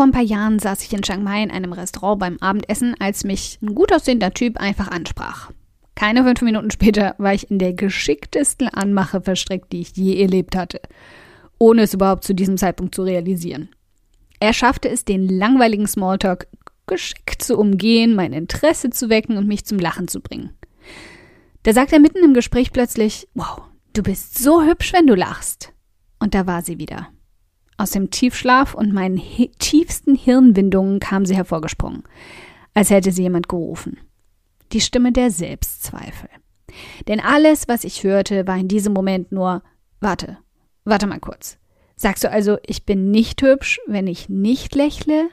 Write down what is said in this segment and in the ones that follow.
Vor ein paar Jahren saß ich in Chiang Mai in einem Restaurant beim Abendessen, als mich ein gut aussehender Typ einfach ansprach. Keine fünf Minuten später war ich in der geschicktesten Anmache verstrickt, die ich je erlebt hatte, ohne es überhaupt zu diesem Zeitpunkt zu realisieren. Er schaffte es, den langweiligen Smalltalk geschickt zu umgehen, mein Interesse zu wecken und mich zum Lachen zu bringen. Da sagt er mitten im Gespräch plötzlich, wow, du bist so hübsch, wenn du lachst. Und da war sie wieder. Aus dem Tiefschlaf und meinen tiefsten Hirnwindungen kam sie hervorgesprungen, als hätte sie jemand gerufen. Die Stimme der Selbstzweifel. Denn alles, was ich hörte, war in diesem Moment nur, warte, warte mal kurz. Sagst du also, ich bin nicht hübsch, wenn ich nicht lächle?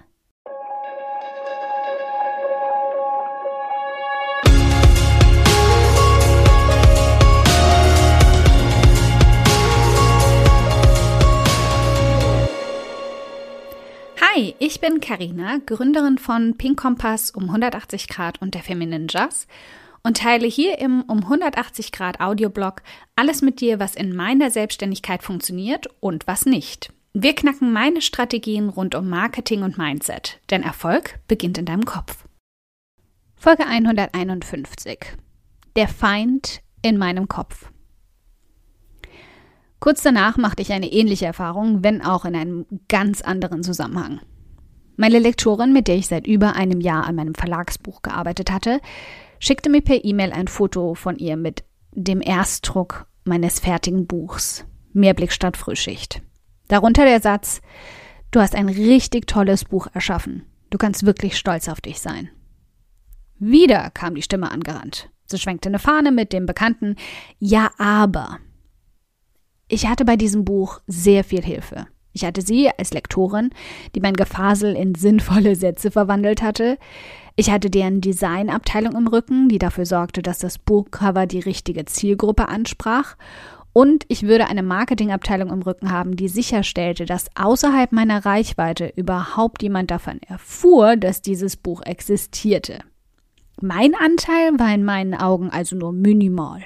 Ich bin Karina, Gründerin von Pink Kompass um 180 Grad und der Feminine Jazz und teile hier im um 180 Grad Audioblog alles mit dir, was in meiner Selbstständigkeit funktioniert und was nicht. Wir knacken meine Strategien rund um Marketing und Mindset, denn Erfolg beginnt in deinem Kopf. Folge 151. Der Feind in meinem Kopf. Kurz danach machte ich eine ähnliche Erfahrung, wenn auch in einem ganz anderen Zusammenhang. Meine Lektorin, mit der ich seit über einem Jahr an meinem Verlagsbuch gearbeitet hatte, schickte mir per E-Mail ein Foto von ihr mit dem Erstdruck meines fertigen Buchs. Mehrblick statt Frühschicht. Darunter der Satz, du hast ein richtig tolles Buch erschaffen. Du kannst wirklich stolz auf dich sein. Wieder kam die Stimme angerannt. Sie schwenkte eine Fahne mit dem bekannten Ja, aber. Ich hatte bei diesem Buch sehr viel Hilfe. Ich hatte sie als Lektorin, die mein Gefasel in sinnvolle Sätze verwandelt hatte. Ich hatte deren Designabteilung im Rücken, die dafür sorgte, dass das Buchcover die richtige Zielgruppe ansprach. Und ich würde eine Marketingabteilung im Rücken haben, die sicherstellte, dass außerhalb meiner Reichweite überhaupt jemand davon erfuhr, dass dieses Buch existierte. Mein Anteil war in meinen Augen also nur minimal.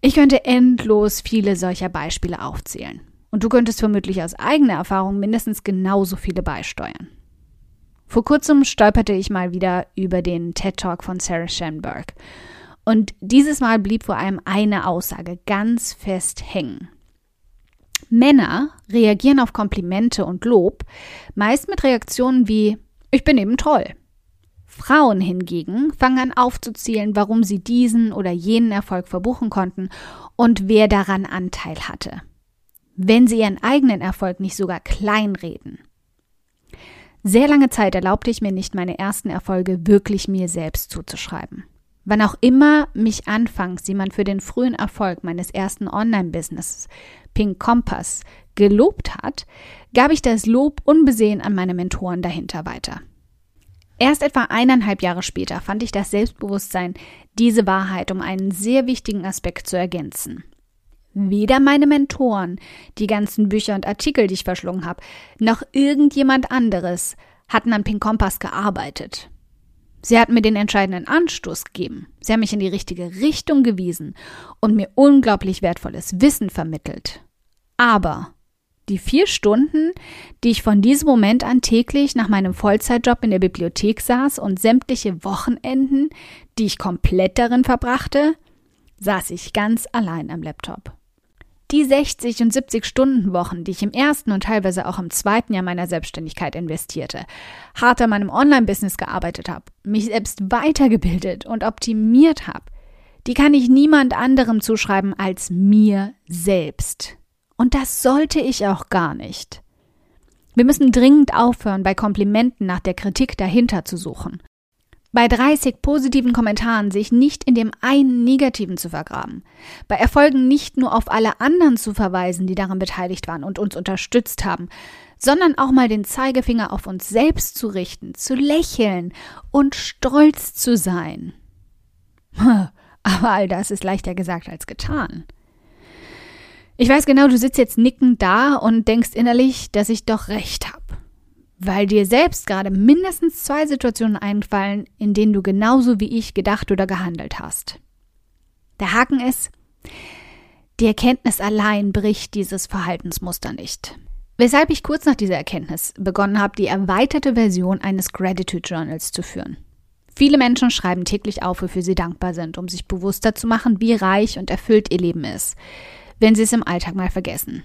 Ich könnte endlos viele solcher Beispiele aufzählen. Und du könntest vermutlich aus eigener Erfahrung mindestens genauso viele beisteuern. Vor kurzem stolperte ich mal wieder über den TED Talk von Sarah Schenberg. Und dieses Mal blieb vor allem eine Aussage ganz fest hängen. Männer reagieren auf Komplimente und Lob meist mit Reaktionen wie Ich bin eben toll Frauen hingegen fangen an aufzuzählen, warum sie diesen oder jenen Erfolg verbuchen konnten und wer daran Anteil hatte. Wenn sie ihren eigenen Erfolg nicht sogar kleinreden. Sehr lange Zeit erlaubte ich mir nicht, meine ersten Erfolge wirklich mir selbst zuzuschreiben. Wann auch immer mich anfangs jemand für den frühen Erfolg meines ersten Online-Businesses, Pink Compass, gelobt hat, gab ich das Lob unbesehen an meine Mentoren dahinter weiter. Erst etwa eineinhalb Jahre später fand ich das Selbstbewusstsein, diese Wahrheit um einen sehr wichtigen Aspekt zu ergänzen. Weder meine Mentoren, die ganzen Bücher und Artikel, die ich verschlungen habe, noch irgendjemand anderes hatten an Pink Kompass gearbeitet. Sie hatten mir den entscheidenden Anstoß gegeben. Sie haben mich in die richtige Richtung gewiesen und mir unglaublich wertvolles Wissen vermittelt. Aber die vier Stunden, die ich von diesem Moment an täglich nach meinem Vollzeitjob in der Bibliothek saß und sämtliche Wochenenden, die ich komplett darin verbrachte, saß ich ganz allein am Laptop. Die 60 und 70 Stunden Wochen, die ich im ersten und teilweise auch im zweiten Jahr meiner Selbstständigkeit investierte, hart an meinem Online-Business gearbeitet habe, mich selbst weitergebildet und optimiert habe, die kann ich niemand anderem zuschreiben als mir selbst. Und das sollte ich auch gar nicht. Wir müssen dringend aufhören, bei Komplimenten nach der Kritik dahinter zu suchen. Bei 30 positiven Kommentaren sich nicht in dem einen negativen zu vergraben. Bei Erfolgen nicht nur auf alle anderen zu verweisen, die daran beteiligt waren und uns unterstützt haben, sondern auch mal den Zeigefinger auf uns selbst zu richten, zu lächeln und stolz zu sein. Aber all das ist leichter gesagt als getan. Ich weiß genau, du sitzt jetzt nickend da und denkst innerlich, dass ich doch recht habe. Weil dir selbst gerade mindestens zwei Situationen einfallen, in denen du genauso wie ich gedacht oder gehandelt hast. Der Haken ist, die Erkenntnis allein bricht dieses Verhaltensmuster nicht. Weshalb ich kurz nach dieser Erkenntnis begonnen habe, die erweiterte Version eines Gratitude Journals zu führen. Viele Menschen schreiben täglich auf, wofür sie dankbar sind, um sich bewusster zu machen, wie reich und erfüllt ihr Leben ist, wenn sie es im Alltag mal vergessen.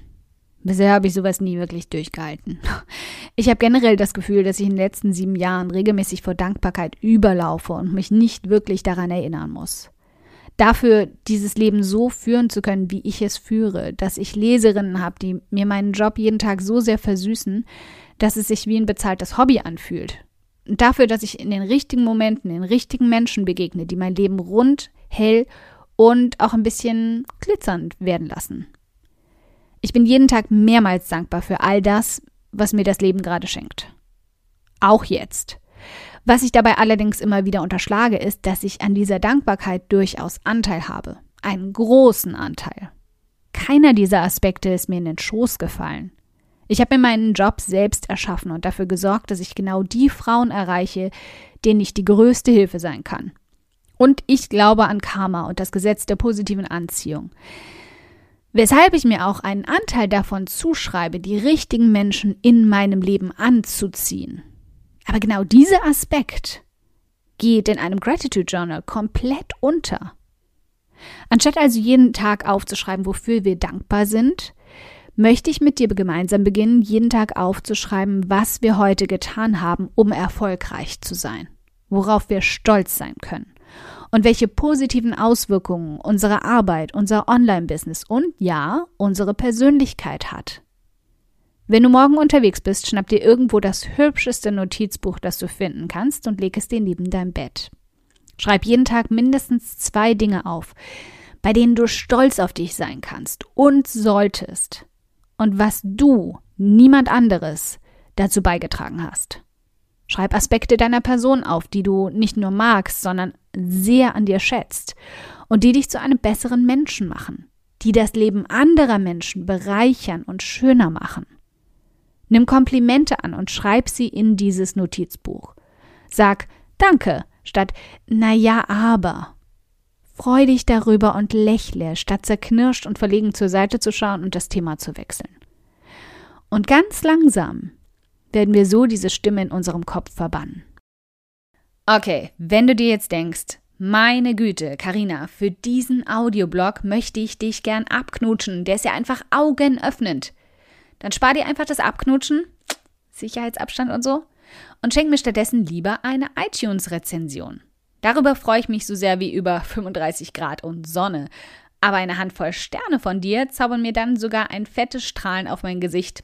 Bisher habe ich sowas nie wirklich durchgehalten. Ich habe generell das Gefühl, dass ich in den letzten sieben Jahren regelmäßig vor Dankbarkeit überlaufe und mich nicht wirklich daran erinnern muss. Dafür, dieses Leben so führen zu können, wie ich es führe, dass ich Leserinnen habe, die mir meinen Job jeden Tag so sehr versüßen, dass es sich wie ein bezahltes Hobby anfühlt. Und dafür, dass ich in den richtigen Momenten den richtigen Menschen begegne, die mein Leben rund, hell und auch ein bisschen glitzernd werden lassen. Ich bin jeden Tag mehrmals dankbar für all das, was mir das Leben gerade schenkt. Auch jetzt. Was ich dabei allerdings immer wieder unterschlage, ist, dass ich an dieser Dankbarkeit durchaus Anteil habe. Einen großen Anteil. Keiner dieser Aspekte ist mir in den Schoß gefallen. Ich habe mir meinen Job selbst erschaffen und dafür gesorgt, dass ich genau die Frauen erreiche, denen ich die größte Hilfe sein kann. Und ich glaube an Karma und das Gesetz der positiven Anziehung. Weshalb ich mir auch einen Anteil davon zuschreibe, die richtigen Menschen in meinem Leben anzuziehen. Aber genau dieser Aspekt geht in einem Gratitude Journal komplett unter. Anstatt also jeden Tag aufzuschreiben, wofür wir dankbar sind, möchte ich mit dir gemeinsam beginnen, jeden Tag aufzuschreiben, was wir heute getan haben, um erfolgreich zu sein, worauf wir stolz sein können und welche positiven Auswirkungen unsere Arbeit, unser Online-Business und ja, unsere Persönlichkeit hat. Wenn du morgen unterwegs bist, schnapp dir irgendwo das hübscheste Notizbuch, das du finden kannst und leg es dir neben dein Bett. Schreib jeden Tag mindestens zwei Dinge auf, bei denen du stolz auf dich sein kannst und solltest und was du, niemand anderes, dazu beigetragen hast. Schreib Aspekte deiner Person auf, die du nicht nur magst, sondern sehr an dir schätzt und die dich zu einem besseren Menschen machen, die das Leben anderer Menschen bereichern und schöner machen. Nimm Komplimente an und schreib sie in dieses Notizbuch. Sag Danke statt Na ja, aber. Freu dich darüber und lächle, statt zerknirscht und verlegen zur Seite zu schauen und das Thema zu wechseln. Und ganz langsam werden wir so diese Stimme in unserem Kopf verbannen. Okay, wenn du dir jetzt denkst, meine Güte, Karina, für diesen Audioblog möchte ich dich gern abknutschen, der ist ja einfach augenöffnend. Dann spar dir einfach das Abknutschen, Sicherheitsabstand und so, und schenk mir stattdessen lieber eine iTunes-Rezension. Darüber freue ich mich so sehr wie über 35 Grad und Sonne. Aber eine Handvoll Sterne von dir zaubern mir dann sogar ein fettes Strahlen auf mein Gesicht